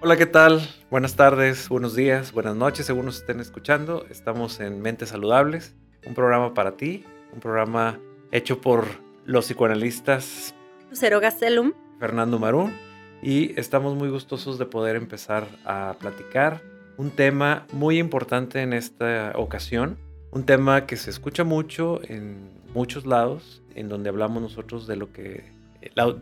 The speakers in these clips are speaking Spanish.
Hola, ¿qué tal? Buenas tardes, buenos días, buenas noches, según nos estén escuchando. Estamos en Mentes Saludables, un programa para ti, un programa hecho por los psicoanalistas Lucero Gastelum, Fernando Marún, y estamos muy gustosos de poder empezar a platicar un tema muy importante en esta ocasión, un tema que se escucha mucho en muchos lados, en donde hablamos nosotros de lo que,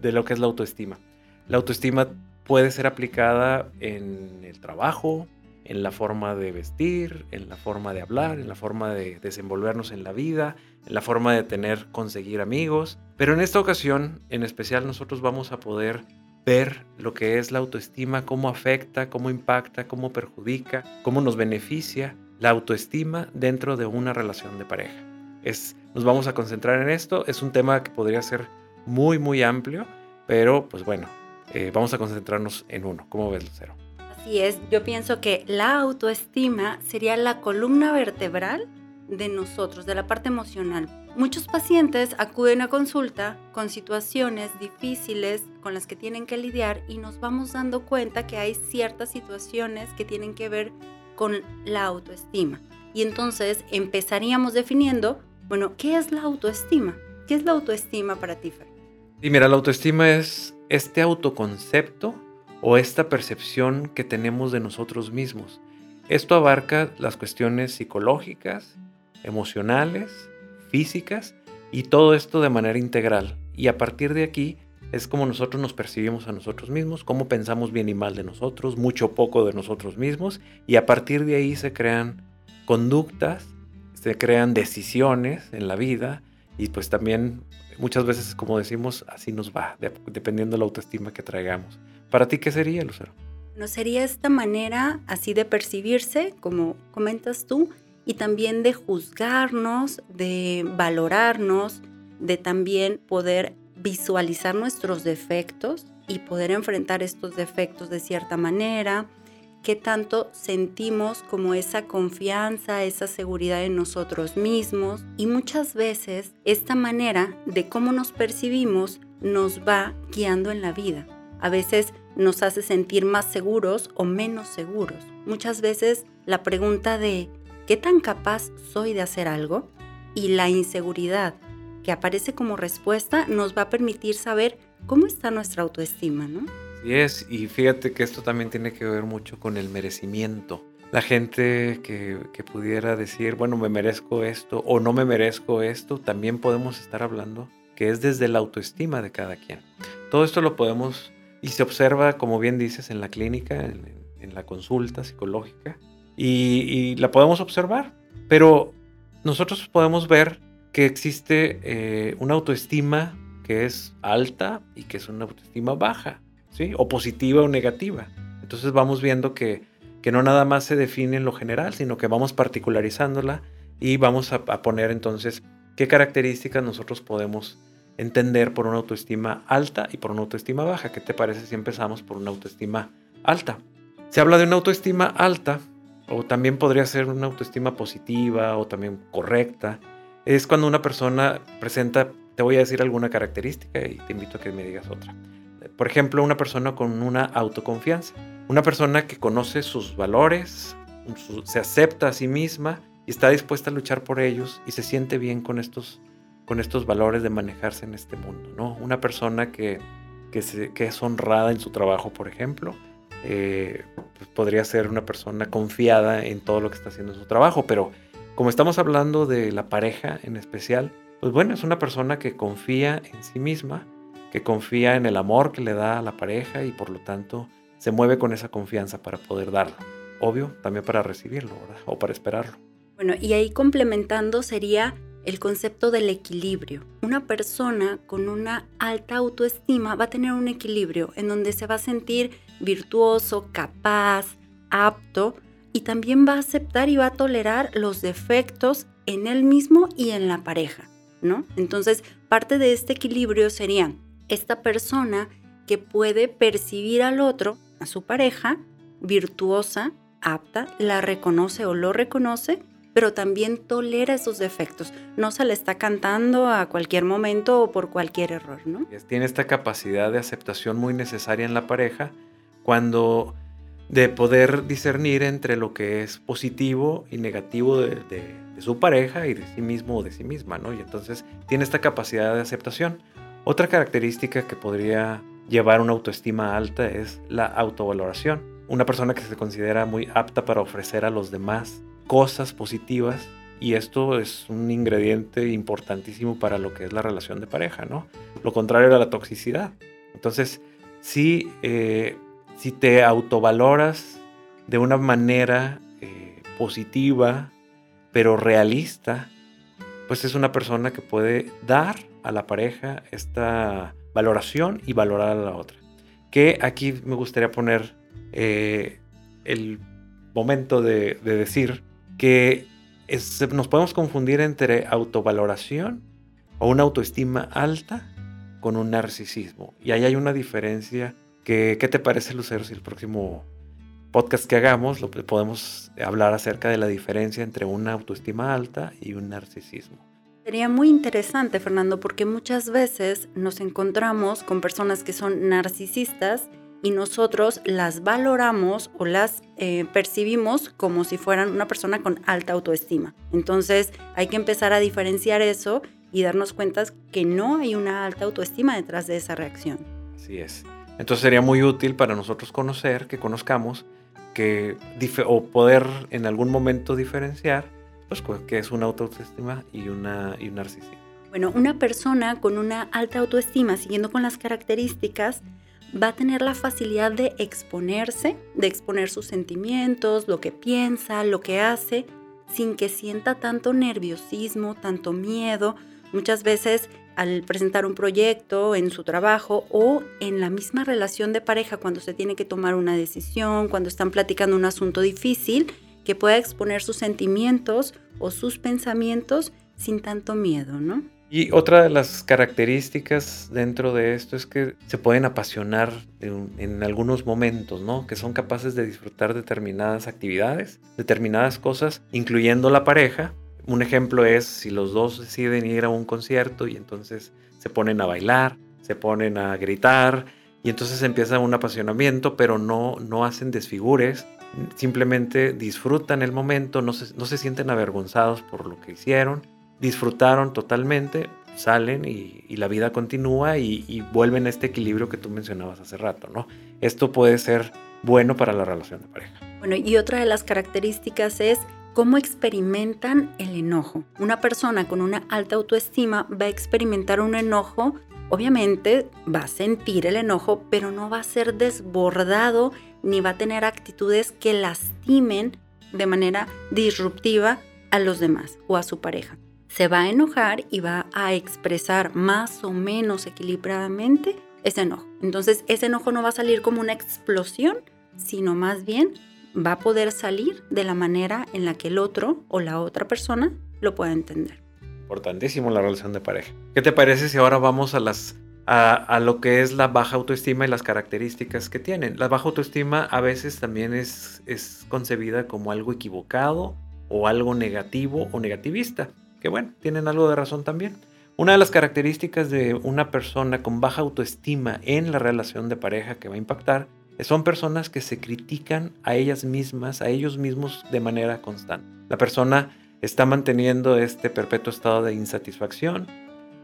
de lo que es la autoestima. La autoestima puede ser aplicada en el trabajo, en la forma de vestir, en la forma de hablar, en la forma de desenvolvernos en la vida, en la forma de tener, conseguir amigos. Pero en esta ocasión, en especial, nosotros vamos a poder ver lo que es la autoestima, cómo afecta, cómo impacta, cómo perjudica, cómo nos beneficia la autoestima dentro de una relación de pareja. Es, nos vamos a concentrar en esto. Es un tema que podría ser muy, muy amplio, pero pues bueno, eh, vamos a concentrarnos en uno. ¿Cómo ves, Lucero? Así es, yo pienso que la autoestima sería la columna vertebral de nosotros, de la parte emocional. Muchos pacientes acuden a consulta con situaciones difíciles con las que tienen que lidiar y nos vamos dando cuenta que hay ciertas situaciones que tienen que ver con la autoestima. Y entonces empezaríamos definiendo, bueno, ¿qué es la autoestima? ¿Qué es la autoestima para ti, Fer? Sí, mira, la autoestima es este autoconcepto o esta percepción que tenemos de nosotros mismos. Esto abarca las cuestiones psicológicas, emocionales, físicas y todo esto de manera integral. Y a partir de aquí es como nosotros nos percibimos a nosotros mismos, cómo pensamos bien y mal de nosotros, mucho o poco de nosotros mismos y a partir de ahí se crean conductas, se crean decisiones en la vida y pues también muchas veces, como decimos, así nos va, dependiendo de la autoestima que traigamos. ¿Para ti qué sería, Lucero? No sería esta manera así de percibirse, como comentas tú, y también de juzgarnos, de valorarnos, de también poder visualizar nuestros defectos y poder enfrentar estos defectos de cierta manera, qué tanto sentimos como esa confianza, esa seguridad en nosotros mismos y muchas veces esta manera de cómo nos percibimos nos va guiando en la vida. A veces nos hace sentir más seguros o menos seguros. Muchas veces la pregunta de ¿qué tan capaz soy de hacer algo? y la inseguridad que aparece como respuesta nos va a permitir saber cómo está nuestra autoestima, ¿no? Es, y fíjate que esto también tiene que ver mucho con el merecimiento. La gente que, que, pudiera decir, bueno, me merezco esto o no me merezco esto, también podemos estar hablando que es desde la autoestima de cada quien. Todo esto lo podemos y se observa, como bien dices, en la clínica, en, la consulta psicológica, y, y, la podemos observar, pero nosotros podemos ver que existe eh, una autoestima que es alta y que es una autoestima baja. O positiva o negativa. Entonces vamos viendo que, que no nada más se define en lo general, sino que vamos particularizándola y vamos a, poner entonces qué características nosotros podemos entender por una autoestima alta y por una autoestima baja. ¿Qué te parece si empezamos por una autoestima alta? Se habla de una autoestima alta, o también podría ser una autoestima positiva o también correcta. Es cuando una persona presenta, te voy a decir alguna característica y te invito a que me digas otra. Por ejemplo, una persona con una autoconfianza. Una persona que conoce sus valores, se acepta a sí misma y está dispuesta a luchar por ellos y se siente bien con estos, con estos valores de manejarse en este mundo. ¿no? Una persona que, que, es honrada en su trabajo, por ejemplo, eh, pues podría ser una persona confiada en todo lo que está haciendo en su trabajo, pero como estamos hablando de la pareja en especial, pues bueno, es una persona que confía en sí misma confía en el amor que le da a la pareja y por lo tanto se mueve con esa confianza para poder darlo. Obvio, también para recibirlo, ¿verdad? O para esperarlo. Bueno, y ahí complementando sería el concepto del equilibrio. Una persona con una alta autoestima va a tener un equilibrio en donde se va a sentir virtuoso, capaz, apto y también va a aceptar y va a tolerar los defectos en él mismo y en la pareja, ¿no? Entonces, parte de este equilibrio sería esta persona que puede percibir al otro, a su pareja, virtuosa, apta, la reconoce o lo reconoce, pero también tolera esos defectos. No se le está cantando a cualquier momento o por cualquier error, ¿no? Tiene esta capacidad de aceptación muy necesaria en la pareja cuando de poder discernir entre lo que es positivo y negativo de, su pareja y de sí mismo o de sí misma, ¿no? Y entonces tiene esta capacidad de aceptación. Otra característica que podría llevar una autoestima alta es la autovaloración. Una persona que se considera muy apta para ofrecer a los demás cosas positivas y esto es un ingrediente importantísimo para lo que es la relación de pareja, ¿no? Lo contrario a la toxicidad. Entonces, si, eh, si te autovaloras de una manera eh, positiva, pero realista, pues es una persona que puede dar a la pareja esta valoración y valorar a la otra. Que aquí me gustaría poner eh, el momento de, de decir que nos podemos confundir entre autovaloración o una autoestima alta con un narcisismo. Y ahí hay una diferencia que, ¿qué te parece, Lucero, si el próximo podcast que hagamos lo podemos hablar acerca de la diferencia entre una autoestima alta y un narcisismo? Sería muy interesante, Fernando, porque muchas veces nos encontramos con personas que son narcisistas y nosotros las valoramos o las eh, percibimos como si fueran una persona con alta autoestima. Entonces hay que empezar a diferenciar eso y darnos cuenta que no hay una alta autoestima detrás de esa reacción. Así es. Entonces sería muy útil para nosotros conocer, que conozcamos, que o poder en algún momento diferenciar pues, qué es una autoestima y, una, y un narcisismo. Bueno, una persona con una alta autoestima, siguiendo con las características, va a tener la facilidad de exponerse, de exponer sus sentimientos, lo que piensa, lo que hace, sin que sienta tanto nerviosismo, tanto miedo. Muchas veces al presentar un proyecto en su trabajo o en la misma relación de pareja cuando se tiene que tomar una decisión, cuando están platicando un asunto difícil, que pueda exponer sus sentimientos o sus pensamientos sin tanto miedo, ¿no? Y otra de las características dentro de esto es que se pueden apasionar en, algunos momentos, ¿no? Que son capaces de disfrutar determinadas actividades, determinadas cosas, incluyendo la pareja. Un ejemplo es si los dos deciden ir a un concierto y entonces se ponen a bailar, se ponen a gritar y entonces empieza un apasionamiento, pero no, no hacen desfigures, simplemente disfrutan el momento, no se, no se sienten avergonzados por lo que hicieron disfrutaron totalmente, salen y, la vida continúa y, vuelven a este equilibrio que tú mencionabas hace rato, ¿no? Esto puede ser bueno para la relación de pareja. Bueno, y otra de las características es cómo experimentan el enojo. Una persona con una alta autoestima va a experimentar un enojo, obviamente va a sentir el enojo, pero no va a ser desbordado ni va a tener actitudes que lastimen de manera disruptiva a los demás o a su pareja se va a enojar y va a expresar más o menos equilibradamente ese enojo. Entonces ese enojo no va a salir como una explosión, sino más bien va a poder salir de la manera en la que el otro o la otra persona lo pueda entender. Importantísimo la relación de pareja. ¿Qué te parece si ahora vamos a las a, lo que es la baja autoestima y las características que tienen? La baja autoestima a veces también es, es concebida como algo equivocado o algo negativo o negativista que bueno, tienen algo de razón también. Una de las características de una persona con baja autoestima en la relación de pareja que va a impactar son personas que se critican a ellas mismas, a ellos mismos de manera constante. La persona está manteniendo este perpetuo estado de insatisfacción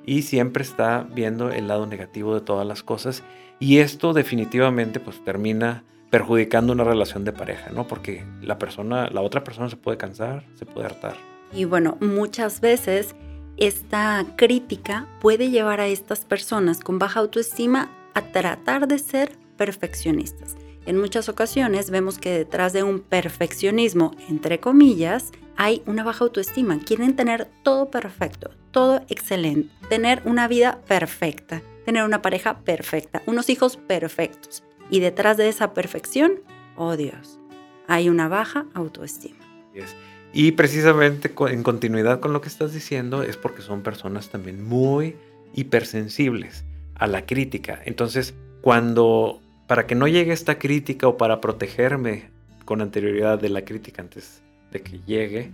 y siempre está viendo el lado negativo de todas las cosas y esto definitivamente pues termina perjudicando una relación de pareja, ¿no? Porque la persona, la otra persona se puede cansar, se puede hartar. Y bueno, muchas veces esta crítica puede llevar a estas personas con baja autoestima a tratar de ser perfeccionistas. En muchas ocasiones vemos que detrás de un perfeccionismo, entre comillas, hay una baja autoestima. Quieren tener todo perfecto, todo excelente, tener una vida perfecta, tener una pareja perfecta, unos hijos perfectos. Y detrás de esa perfección, oh Dios, hay una baja autoestima. Y precisamente en continuidad con lo que estás diciendo es porque son personas también muy hipersensibles a la crítica. Entonces, cuando, para que no llegue esta crítica o para protegerme con anterioridad de la crítica antes de que llegue,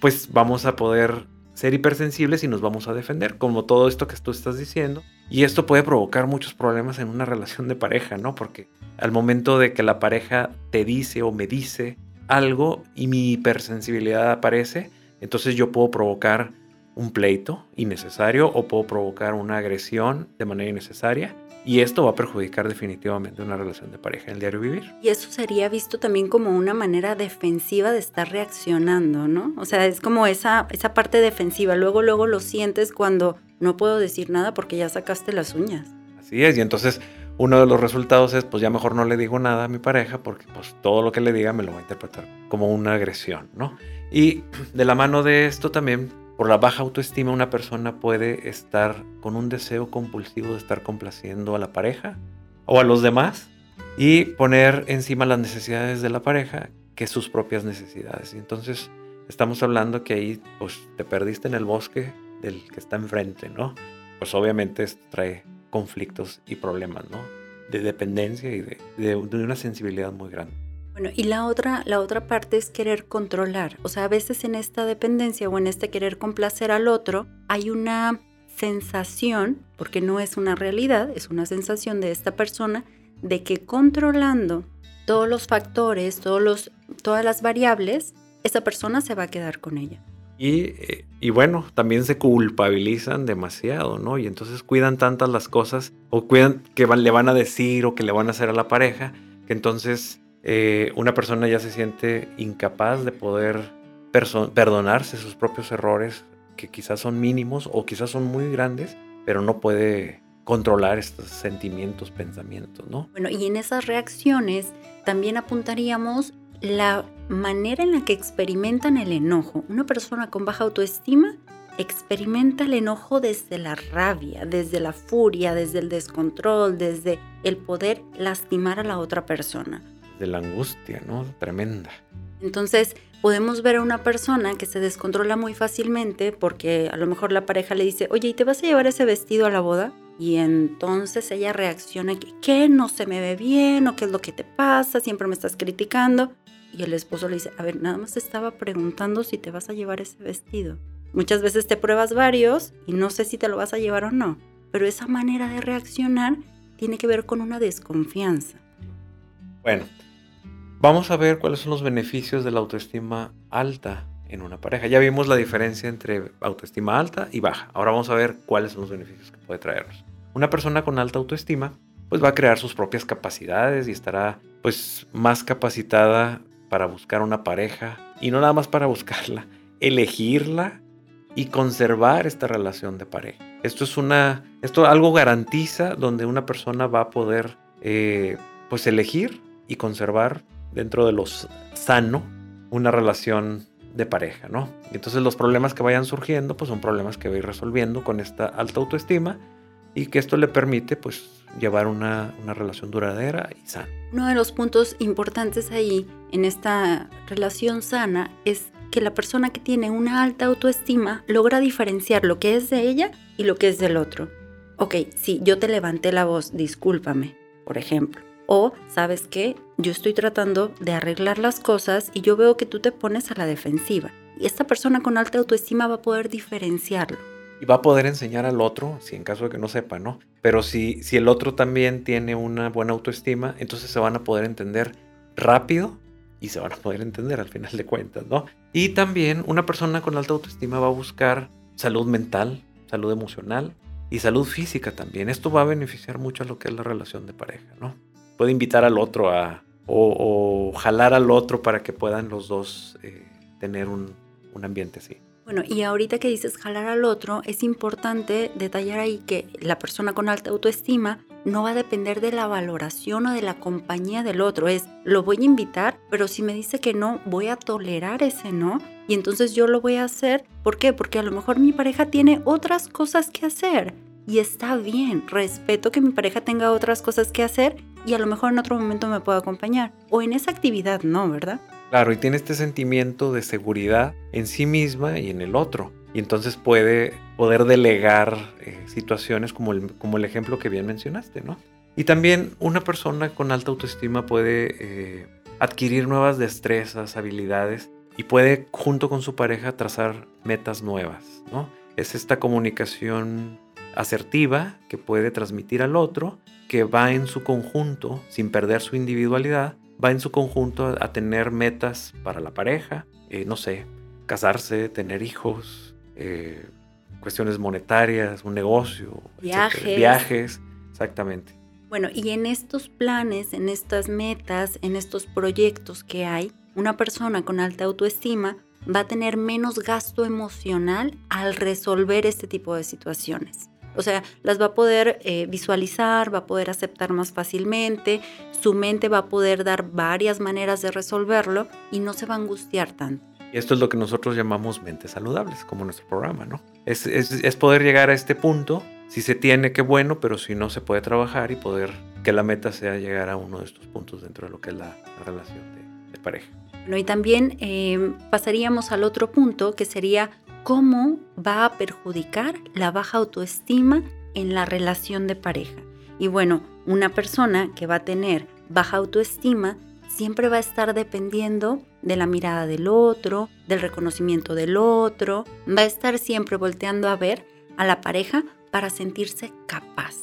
pues vamos a poder ser hipersensibles y nos vamos a defender, como todo esto que tú estás diciendo. Y esto puede provocar muchos problemas en una relación de pareja, ¿no? Porque al momento de que la pareja te dice o me dice algo y mi hipersensibilidad aparece, entonces yo puedo provocar un pleito innecesario o puedo provocar una agresión de manera innecesaria y esto va a perjudicar definitivamente una relación de pareja en el diario vivir. Y eso sería visto también como una manera defensiva de estar reaccionando, ¿no? O sea, es como esa, esa parte defensiva. Luego, luego lo sientes cuando no puedo decir nada porque ya sacaste las uñas. Así es, y entonces uno de los resultados es, pues ya mejor no le digo nada a mi pareja porque pues todo lo que le diga me lo va a interpretar como una agresión, ¿no? Y de la mano de esto también por la baja autoestima una persona puede estar con un deseo compulsivo de estar complaciendo a la pareja o a los demás y poner encima las necesidades de la pareja que sus propias necesidades. Entonces estamos hablando que ahí pues te perdiste en el bosque del que está enfrente, ¿no? Pues obviamente esto trae conflictos y problemas, ¿no? De dependencia y de una sensibilidad muy grande. Bueno, y la otra, la otra parte es querer controlar. O sea, a veces en esta dependencia o en este querer complacer al otro, hay una sensación, porque no es una realidad, es una sensación de esta persona, de que controlando todos los factores, todos los, todas las variables, esa persona se va a quedar con ella. Y, eh, y, bueno, también se culpabilizan demasiado, ¿no? Y entonces cuidan tantas las cosas o cuidan que le van a decir o que le van a hacer a la pareja, que entonces eh, una persona ya se siente incapaz de poder perdonarse sus propios errores, que quizás son mínimos o quizás son muy grandes, pero no puede controlar estos sentimientos, pensamientos, ¿no? Bueno, y en esas reacciones también apuntaríamos la manera en la que experimentan el enojo. Una persona con baja autoestima experimenta el enojo desde la rabia, desde la furia, desde el descontrol, desde el poder lastimar a la otra persona de la angustia, ¿no? Tremenda. Entonces, podemos ver a una persona que se descontrola muy fácilmente porque a lo mejor la pareja le dice, oye, ¿y te vas a llevar ese vestido a la boda? Y entonces ella reacciona que, ¿qué? No se me ve bien o qué es lo que te pasa, siempre me estás criticando. Y el esposo le dice, a ver, nada más estaba preguntando si te vas a llevar ese vestido. Muchas veces te pruebas varios y no sé si te lo vas a llevar o no, pero esa manera de reaccionar tiene que ver con una desconfianza. Bueno, Vamos a ver cuáles son los beneficios de la autoestima alta en una pareja. Ya vimos la diferencia entre autoestima alta y baja. Ahora vamos a ver cuáles son los beneficios que puede traernos. Una persona con alta autoestima pues va a crear sus propias capacidades y estará pues más capacitada para buscar una pareja y no nada más para buscarla, elegirla y conservar esta relación de pareja. Esto es una, esto algo garantiza donde una persona va a poder eh, pues elegir y conservar dentro de lo sano una relación de pareja, ¿no? Y entonces los problemas que vayan surgiendo, pues son problemas que va a ir resolviendo con esta alta autoestima y que esto le permite, pues, llevar una, una relación duradera y sana. Uno de los puntos importantes ahí en esta relación sana es que la persona que tiene una alta autoestima logra diferenciar lo que es de ella y lo que es del otro. Ok, si yo te levanté la voz, discúlpame, por ejemplo. O, ¿sabes qué? Yo estoy tratando de arreglar las cosas y yo veo que tú te pones a la defensiva. Y esta persona con alta autoestima va a poder diferenciarlo. Y va a poder enseñar al otro, si en caso de que no sepa, ¿no? Pero si, si el otro también tiene una buena autoestima, entonces se van a poder entender rápido y se van a poder entender al final de cuentas, ¿no? Y también una persona con alta autoestima va a buscar salud mental, salud emocional y salud física también. Esto va a beneficiar mucho a lo que es la relación de pareja, ¿no? Puede invitar al otro a, o, jalar al otro para que puedan los dos eh, tener un, un ambiente así. Bueno, y ahorita que dices jalar al otro, es importante detallar ahí que la persona con alta autoestima no va a depender de la valoración o de la compañía del otro. Es, lo voy a invitar, pero si me dice que no, voy a tolerar ese no. Y entonces yo lo voy a hacer. ¿Por qué? Porque a lo mejor mi pareja tiene otras cosas que hacer. Y está bien, respeto que mi pareja tenga otras cosas que hacer y a lo mejor en otro momento me puedo acompañar. O en esa actividad no, ¿verdad? Claro, y tiene este sentimiento de seguridad en sí misma y en el otro. Y entonces puede poder delegar eh, situaciones como el, como el ejemplo que bien mencionaste, ¿no? Y también una persona con alta autoestima puede eh, adquirir nuevas destrezas, habilidades y puede junto con su pareja trazar metas nuevas, ¿no? Es esta comunicación asertiva que puede transmitir al otro, que va en su conjunto, sin perder su individualidad, va en su conjunto a, tener metas para la pareja, eh, no sé, casarse, tener hijos, eh, cuestiones monetarias, un negocio, viajes. viajes, exactamente. Bueno, y en estos planes, en estas metas, en estos proyectos que hay, una persona con alta autoestima va a tener menos gasto emocional al resolver este tipo de situaciones. O sea, las va a poder eh, visualizar, va a poder aceptar más fácilmente, su mente va a poder dar varias maneras de resolverlo y no se va a angustiar tanto. Y esto es lo que nosotros llamamos mentes saludables, como nuestro programa, ¿no? Es, es, poder llegar a este punto, si se tiene, qué bueno, pero si no, se puede trabajar y poder que la meta sea llegar a uno de estos puntos dentro de lo que es la, relación de, pareja. Bueno, y también eh, pasaríamos al otro punto, que sería cómo va a perjudicar la baja autoestima en la relación de pareja. Y bueno, una persona que va a tener baja autoestima siempre va a estar dependiendo de la mirada del otro, del reconocimiento del otro, va a estar siempre volteando a ver a la pareja para sentirse capaz.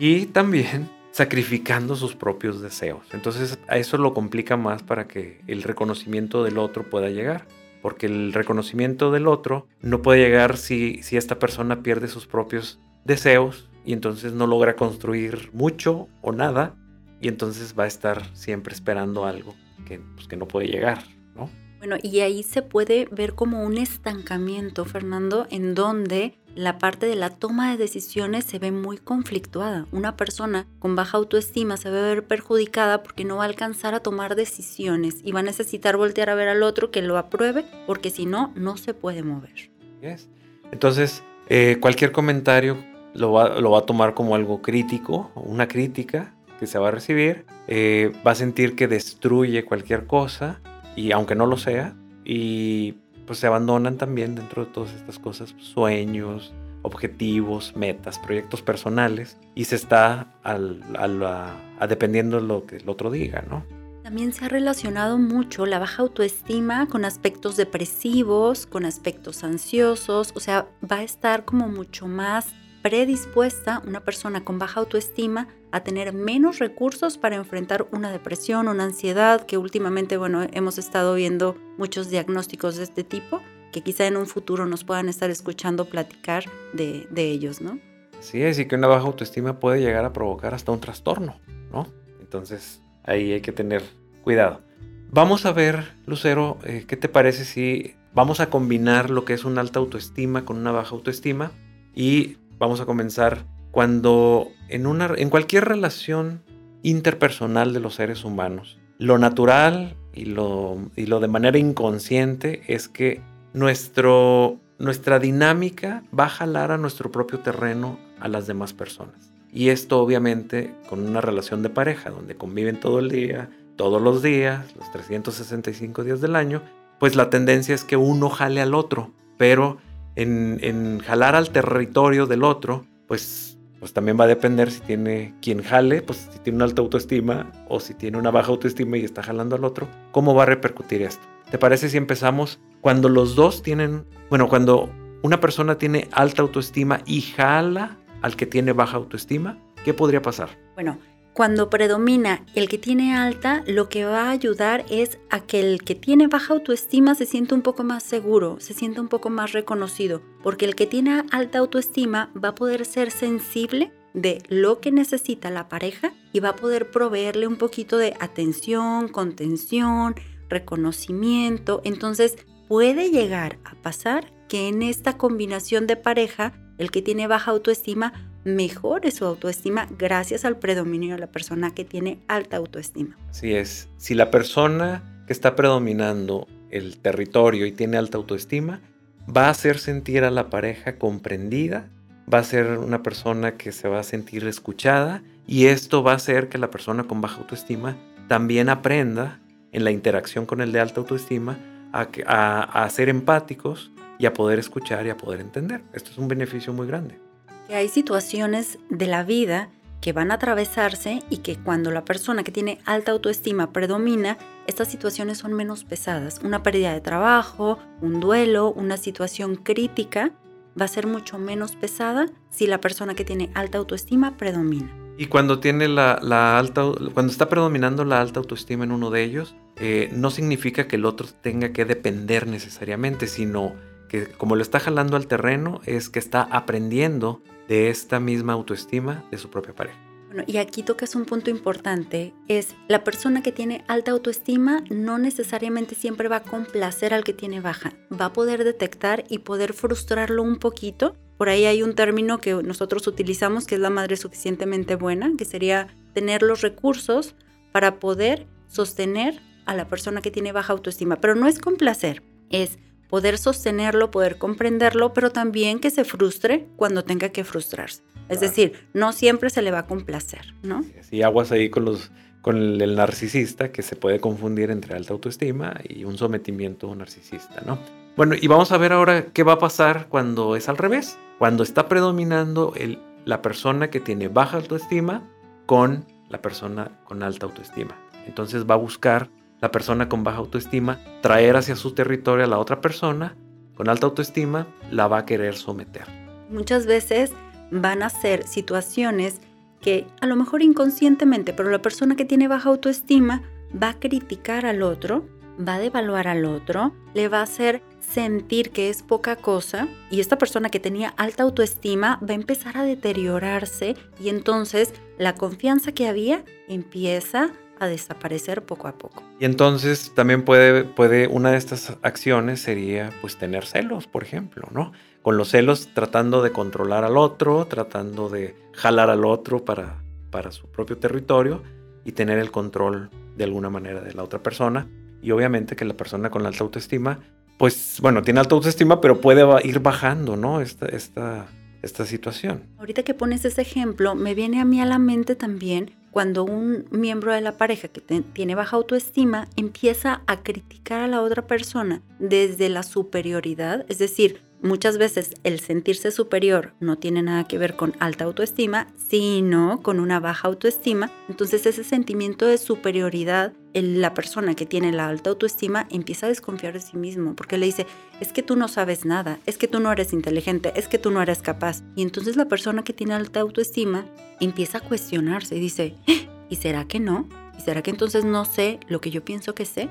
Y también sacrificando sus propios deseos. Entonces a eso lo complica más para que el reconocimiento del otro pueda llegar porque el reconocimiento del otro no puede llegar si, si esta persona pierde sus propios deseos y entonces no logra construir mucho o nada y entonces va a estar siempre esperando algo que, pues, que no puede llegar, ¿no? Bueno, y ahí se puede ver como un estancamiento, Fernando, en donde la parte de la toma de decisiones se ve muy conflictuada. Una persona con baja autoestima se va ver perjudicada porque no va a alcanzar a tomar decisiones y va a necesitar voltear a ver al otro que lo apruebe porque si no, no se puede mover. Entonces, eh, cualquier comentario lo va, lo va, a tomar como algo crítico, una crítica que se va a recibir, eh, va a sentir que destruye cualquier cosa y aunque no lo sea, y pues se abandonan también dentro de todas estas cosas, sueños, objetivos, metas, proyectos personales y se está al, a, dependiendo de lo que el otro diga, ¿no? También se ha relacionado mucho la baja autoestima con aspectos depresivos, con aspectos ansiosos, o sea, va a estar como mucho más predispuesta una persona con baja autoestima a tener menos recursos para enfrentar una depresión, una ansiedad, que últimamente, bueno, hemos estado viendo muchos diagnósticos de este tipo, que quizá en un futuro nos puedan estar escuchando platicar de, ellos, ¿no? Sí, es y que una baja autoestima puede llegar a provocar hasta un trastorno, ¿no? Entonces, ahí hay que tener cuidado. Vamos a ver, Lucero, eh, ¿qué te parece si vamos a combinar lo que es una alta autoestima con una baja autoestima y vamos a comenzar cuando en, una, en cualquier relación interpersonal de los seres humanos, lo natural y lo, y lo de manera inconsciente es que nuestro, nuestra dinámica va a jalar a nuestro propio terreno a las demás personas. Y esto obviamente con una relación de pareja donde conviven todo el día, todos los días, los 365 días del año, pues la tendencia es que uno jale al otro, pero en, jalar al territorio del otro, pues, pues también va a depender si tiene quien jale, pues si tiene una alta autoestima o si tiene una baja autoestima y está jalando al otro, ¿cómo va a repercutir esto? ¿Te parece si empezamos cuando los dos tienen, bueno, cuando una persona tiene alta autoestima y jala al que tiene baja autoestima? ¿Qué podría pasar? Bueno, cuando predomina el que tiene alta, lo que va a ayudar es a que el que tiene baja autoestima se sienta un poco más seguro, se sienta un poco más reconocido, porque el que tiene alta autoestima va a poder ser sensible de lo que necesita la pareja y va a poder proveerle un poquito de atención, contención, reconocimiento. Entonces puede llegar a pasar que en esta combinación de pareja, el que tiene baja autoestima mejore su autoestima gracias al predominio de la persona que tiene alta autoestima. Así es. Si la persona que está predominando el territorio y tiene alta autoestima, va a hacer sentir a la pareja comprendida, va a ser una persona que se va a sentir escuchada y esto va a hacer que la persona con baja autoestima también aprenda en la interacción con el de alta autoestima a, ser empáticos y a poder escuchar y a poder entender. Esto es un beneficio muy grande hay situaciones de la vida que van a atravesarse y que cuando la persona que tiene alta autoestima predomina, estas situaciones son menos pesadas. Una pérdida de trabajo, un duelo, una situación crítica va a ser mucho menos pesada si la persona que tiene alta autoestima predomina. Y cuando tiene la, alta, cuando está predominando la alta autoestima en uno de ellos, eh, no significa que el otro tenga que depender necesariamente, sino que como lo está jalando al terreno, es que está aprendiendo de esta misma autoestima de su propia pareja. Bueno, y aquí tocas un punto importante, es la persona que tiene alta autoestima no necesariamente siempre va a complacer al que tiene baja, va a poder detectar y poder frustrarlo un poquito. Por ahí hay un término que nosotros utilizamos que es la madre suficientemente buena, que sería tener los recursos para poder sostener a la persona que tiene baja autoestima, pero no es complacer, es poder sostenerlo, poder comprenderlo, pero también que se frustre cuando tenga que frustrarse. Es decir, no siempre se le va a complacer, ¿no? Sí, aguas ahí con los con el, narcisista que se puede confundir entre alta autoestima y un sometimiento narcisista, ¿no? Bueno, y vamos a ver ahora qué va a pasar cuando es al revés, cuando está predominando el, la persona que tiene baja autoestima con la persona con alta autoestima. Entonces va a buscar la persona con baja autoestima traer hacia su territorio a la otra persona con alta autoestima, la va a querer someter. Muchas veces van a ser situaciones que a lo mejor inconscientemente, pero la persona que tiene baja autoestima va a criticar al otro, va a devaluar al otro, le va a hacer sentir que es poca cosa y esta persona que tenía alta autoestima va a empezar a deteriorarse y entonces la confianza que había empieza a desaparecer poco a poco. Y entonces también puede, puede una de estas acciones sería pues tener celos, por ejemplo, ¿no? con los celos tratando de controlar al otro, tratando de jalar al otro para, para su propio territorio y tener el control de alguna manera de la otra persona. Y obviamente que la persona con la alta autoestima, pues bueno, tiene alta autoestima, pero puede ir bajando, ¿no? Esta, esta, esta situación. Ahorita que pones ese ejemplo, me viene a mí a la mente también cuando un miembro de la pareja que tiene baja autoestima empieza a criticar a la otra persona desde la superioridad, es decir, Muchas veces el sentirse superior no tiene nada que ver con alta autoestima, sino con una baja autoestima. Entonces ese sentimiento de superioridad, la persona que tiene la alta autoestima empieza a desconfiar de sí mismo, porque le dice, es que tú no sabes nada, es que tú no eres inteligente, es que tú no eres capaz. Y entonces la persona que tiene alta autoestima empieza a cuestionarse y dice, ¿Eh? ¿y será que no? ¿Y será que entonces no sé lo que yo pienso que sé?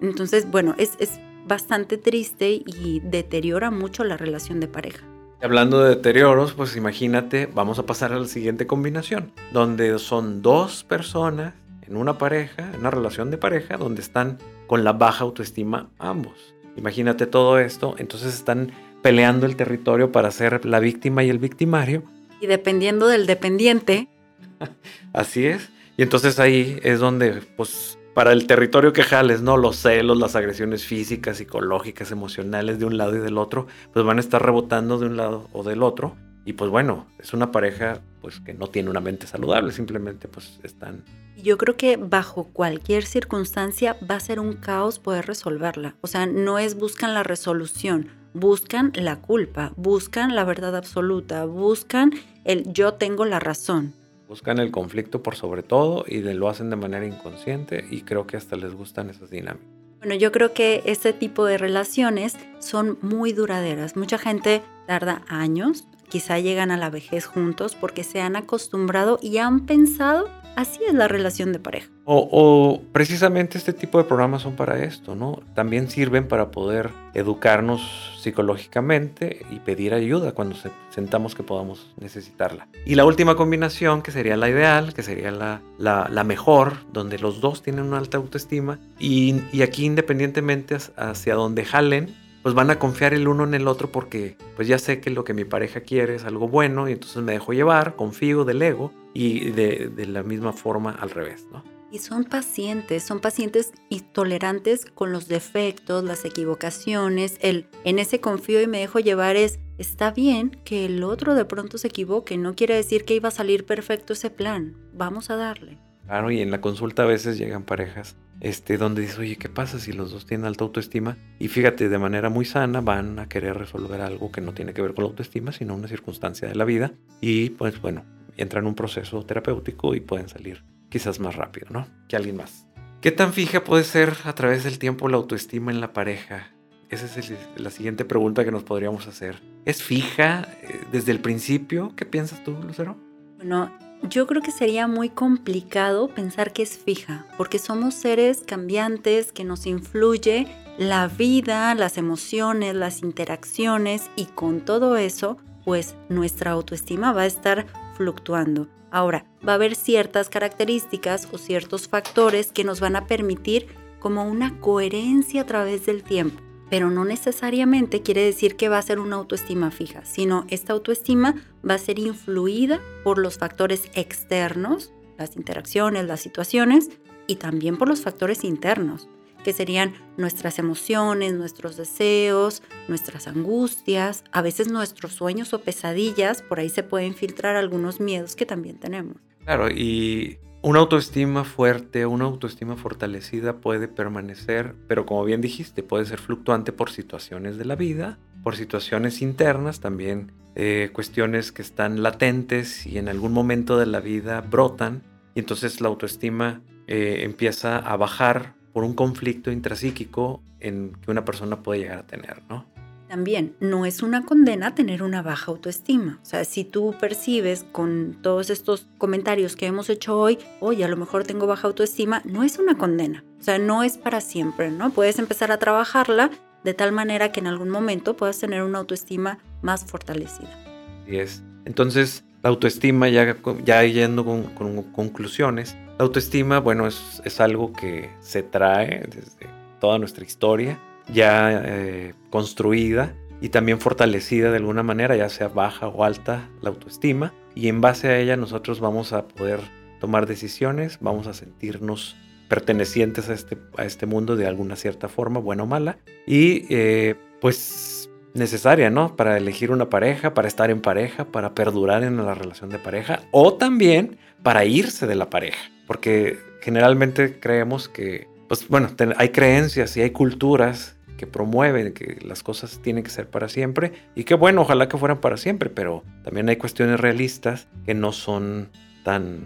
Entonces, bueno, es, es bastante triste y deteriora mucho la relación de pareja. Hablando de deterioros, pues imagínate, vamos a pasar a la siguiente combinación, donde son dos personas en una pareja, en una relación de pareja, donde están con la baja autoestima ambos. Imagínate todo esto, entonces están peleando el territorio para ser la víctima y el victimario. Y dependiendo del dependiente. Así es. Y entonces ahí es donde pues para el territorio que jales, ¿no? Los celos, las agresiones físicas, psicológicas, emocionales de un lado y del otro, pues van a estar rebotando de un lado o del otro. Y pues bueno, es una pareja pues que no tiene una mente saludable, simplemente pues están... Yo creo que bajo cualquier circunstancia va a ser un caos poder resolverla. O sea, no es buscan la resolución, buscan la culpa, buscan la verdad absoluta, buscan el yo tengo la razón. Buscan el conflicto por sobre todo y lo hacen de manera inconsciente y creo que hasta les gustan esas dinámicas. Bueno, yo creo que este tipo de relaciones son muy duraderas. Mucha gente tarda años, quizá llegan a la vejez juntos porque se han acostumbrado y han pensado Así es la relación de pareja. O, precisamente este tipo de programas son para esto, ¿no? También sirven para poder educarnos psicológicamente y pedir ayuda cuando sentamos que podamos necesitarla. Y la última combinación, que sería la ideal, que sería la, mejor, donde los dos tienen una alta autoestima y, aquí independientemente hacia donde jalen, pues van a confiar el uno en el otro porque pues ya sé que lo que mi pareja quiere es algo bueno y entonces me dejo llevar, confío del ego y de, la misma forma al revés, ¿no? Y son pacientes, son pacientes y tolerantes con los defectos, las equivocaciones, el en ese confío y me dejo llevar es, está bien que el otro de pronto se equivoque, no quiere decir que iba a salir perfecto ese plan, vamos a darle. Claro, y en la consulta a veces llegan parejas este, donde dices, oye, ¿qué pasa si los dos tienen alta autoestima? Y fíjate, de manera muy sana van a querer resolver algo que no tiene que ver con la autoestima, sino una circunstancia de la vida. Y pues bueno, entran en un proceso terapéutico y pueden salir quizás más rápido, ¿no? Que alguien más. ¿Qué tan fija puede ser a través del tiempo la autoestima en la pareja? Esa es la siguiente pregunta que nos podríamos hacer. ¿Es fija eh, desde el principio? ¿Qué piensas tú, Lucero? Bueno, yo creo que sería muy complicado pensar que es fija, porque somos seres cambiantes que nos influye la vida, las emociones, las interacciones y con todo eso, pues nuestra autoestima va a estar fluctuando. Ahora, va a haber ciertas características o ciertos factores que nos van a permitir como una coherencia a través del tiempo pero no necesariamente quiere decir que va a ser una autoestima fija, sino esta autoestima va a ser influida por los factores externos, las interacciones, las situaciones, y también por los factores internos, que serían nuestras emociones, nuestros deseos, nuestras angustias, a veces nuestros sueños o pesadillas, por ahí se pueden filtrar algunos miedos que también tenemos. Claro, y una autoestima fuerte, una autoestima fortalecida puede permanecer, pero como bien dijiste, puede ser fluctuante por situaciones de la vida, por situaciones internas, también eh, cuestiones que están latentes y en algún momento de la vida brotan, y entonces la autoestima eh, empieza a bajar por un conflicto intrapsíquico en que una persona puede llegar a tener, ¿no? También no es una condena tener una baja autoestima. O sea, si tú percibes con todos estos comentarios que hemos hecho hoy, oye, a lo mejor tengo baja autoestima, no es una condena. O sea, no es para siempre, ¿no? Puedes empezar a trabajarla de tal manera que en algún momento puedas tener una autoestima más fortalecida. Y es. Entonces, la autoestima, ya, ya yendo con, conclusiones, la autoestima, bueno, es, es algo que se trae desde toda nuestra historia ya eh, construida y también fortalecida de alguna manera, ya sea baja o alta la autoestima, y en base a ella nosotros vamos a poder tomar decisiones, vamos a sentirnos pertenecientes a este, a este mundo de alguna cierta forma, buena o mala, y eh, pues necesaria, ¿no? Para elegir una pareja, para estar en pareja, para perdurar en la relación de pareja, o también para irse de la pareja, porque generalmente creemos que pues bueno, hay creencias y hay culturas que promueven que las cosas tienen que ser para siempre y que bueno, ojalá que fueran para siempre, pero también hay cuestiones realistas que no son tan,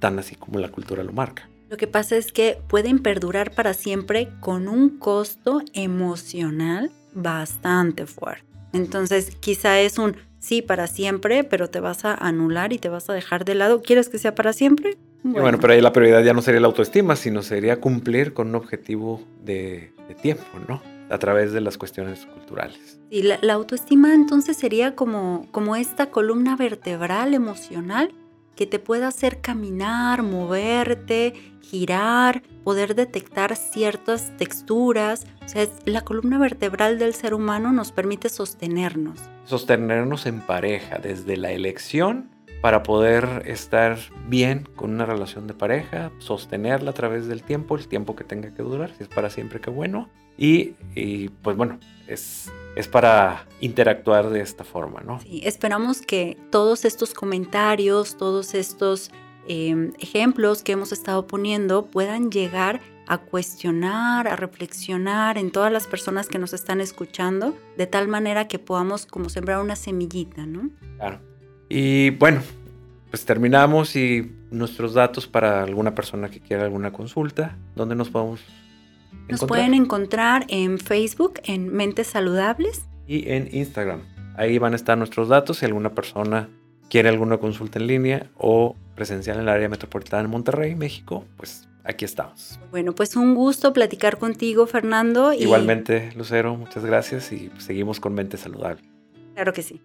tan así como la cultura lo marca. Lo que pasa es que pueden perdurar para siempre con un costo emocional bastante fuerte. Entonces, quizá es un sí para siempre, pero te vas a anular y te vas a dejar de lado. ¿Quieres que sea para siempre? Bueno. pero ahí la prioridad ya no sería la autoestima, sino sería cumplir con un objetivo de, tiempo, ¿no? A través de las cuestiones culturales. Y la, autoestima entonces sería como, como esta columna vertebral emocional que te pueda hacer caminar, moverte, girar, poder detectar ciertas texturas. O sea, la columna vertebral del ser humano nos permite sostenernos. Sostenernos en pareja, desde la elección para poder estar bien con una relación de pareja, sostenerla a través del tiempo, el tiempo que tenga que durar, si es para siempre, que bueno. Y, pues bueno, es, es para interactuar de esta forma, ¿no? Sí, esperamos que todos estos comentarios, todos estos em, ejemplos que hemos estado poniendo puedan llegar a cuestionar, a reflexionar en todas las personas que nos están escuchando, de tal manera que podamos como sembrar una semillita, ¿no? Claro. Y bueno, pues terminamos y nuestros datos para alguna persona que quiera alguna consulta, ¿dónde nos podemos encontrar? Nos pueden encontrar en Facebook, en Mentes Saludables. Y en Instagram. Ahí van a estar nuestros datos si alguna persona quiere alguna consulta en línea o presencial en el área metropolitana de Monterrey, México, pues aquí estamos. Bueno, pues un gusto platicar contigo, Fernando. Igualmente, Lucero, muchas gracias y seguimos con Mente Saludable. Claro que sí.